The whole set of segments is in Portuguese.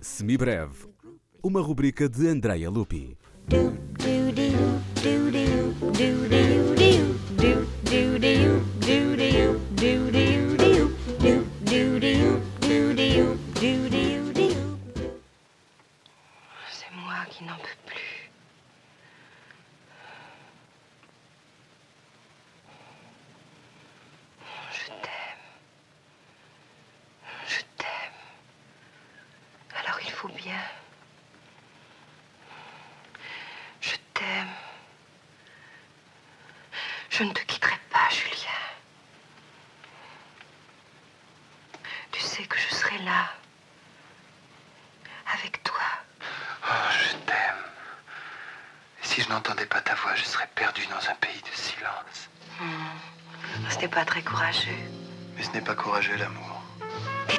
Semibreve, uma rubrica de Andrea Lupi. Je ne te quitterai pas, Julien. Tu sais que je serai là. Avec toi. Oh, je t'aime. Et si je n'entendais pas ta voix, je serais perdu dans un pays de silence. Ce n'est pas très courageux. Mais ce n'est pas courageux, l'amour. Et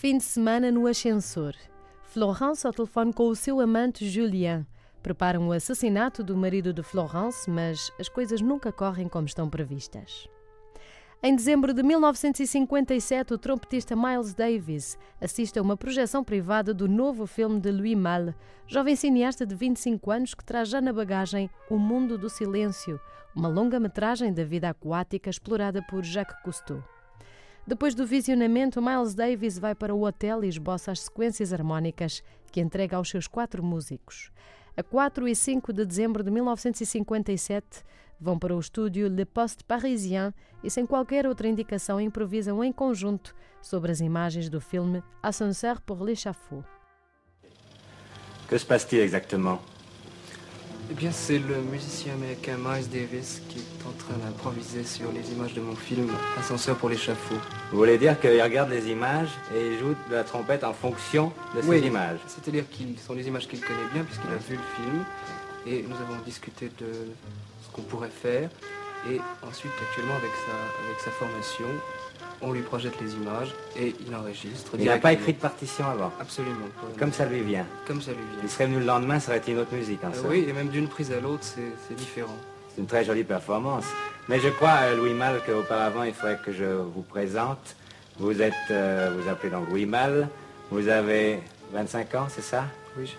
Fim de semana no ascensor. Florence ao telefone com o seu amante Julien. Preparam o assassinato do marido de Florence, mas as coisas nunca correm como estão previstas. Em dezembro de 1957, o trompetista Miles Davis assiste a uma projeção privada do novo filme de Louis Malle, jovem cineasta de 25 anos que traz já na bagagem O Mundo do Silêncio, uma longa-metragem da vida aquática explorada por Jacques Cousteau. Depois do visionamento, Miles Davis vai para o hotel e esboça as sequências harmónicas que entrega aos seus quatro músicos. A 4 e 5 de dezembro de 1957, vão para o estúdio Le Poste Parisien e, sem qualquer outra indicação, improvisam em conjunto sobre as imagens do filme Ascenseur pour l'échafaud. Que se passe-t-il exactement Eh bien, c'est le musicien américain Miles Davis qui est en train d'improviser sur les images de mon film Ascenseur pour l'échafaud. Vous voulez dire qu'il regarde les images et il joue de la trompette en fonction de ces Oui, images. C'est-à-dire qu'ils sont les images qu'il connaît bien puisqu'il a vu le film. Et nous avons discuté de ce qu'on pourrait faire. Et ensuite actuellement avec sa, avec sa formation on lui projette les images et il enregistre. Il n'a pas écrit de partition avant Absolument. pas. Comme ça lui vient. Comme ça lui Il vient. serait venu le lendemain, ça aurait été une autre musique. en Euh, oui, et même d'une prise à l'autre, c'est différent. C'est une très jolie performance. Mais je crois, euh, Louis Malle, qu'auparavant, il faudrait que je vous présente. Vous êtes, euh, vous appelez donc Louis Malle. Vous avez 25 ans, c'est ça? Oui, je-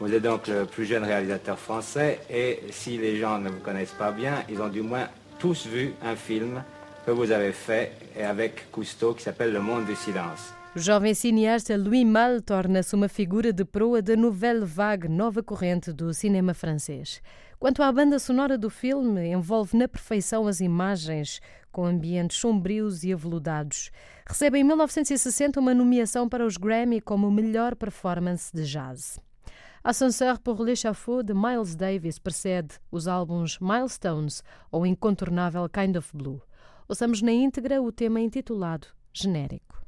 Vous êtes donc le plus jeune réalisateur français. Et si les gens ne vous connaissent pas bien, ils ont du moins tous vu un film que vous avez fait avec Cousteau qui s'appelle Le Monde du Silence. O jovem cineasta Louis Malle torna-se uma figura de proa da Nouvelle Vague, nova corrente do cinema francês. Quanto à banda sonora do filme, envolve na perfeição as imagens, com ambientes sombrios e aveludados. Recebe em 1960 uma nomeação para os Grammy como melhor performance de jazz. Ascenseur pour l'échafaud de Miles Davis precede os álbuns Milestones ou Incontornável Kind of Blue. Ouçamos na íntegra o tema intitulado Genérico.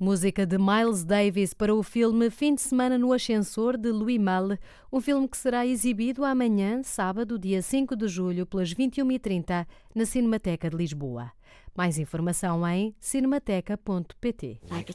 Música de Miles Davis para o filme Fim de Semana no Ascensor de Louis Malle, um filme que será exibido amanhã, sábado, dia 5 de julho, pelas 21h30, na Cinemateca de Lisboa. Mais informação em cinemateca.pt. Like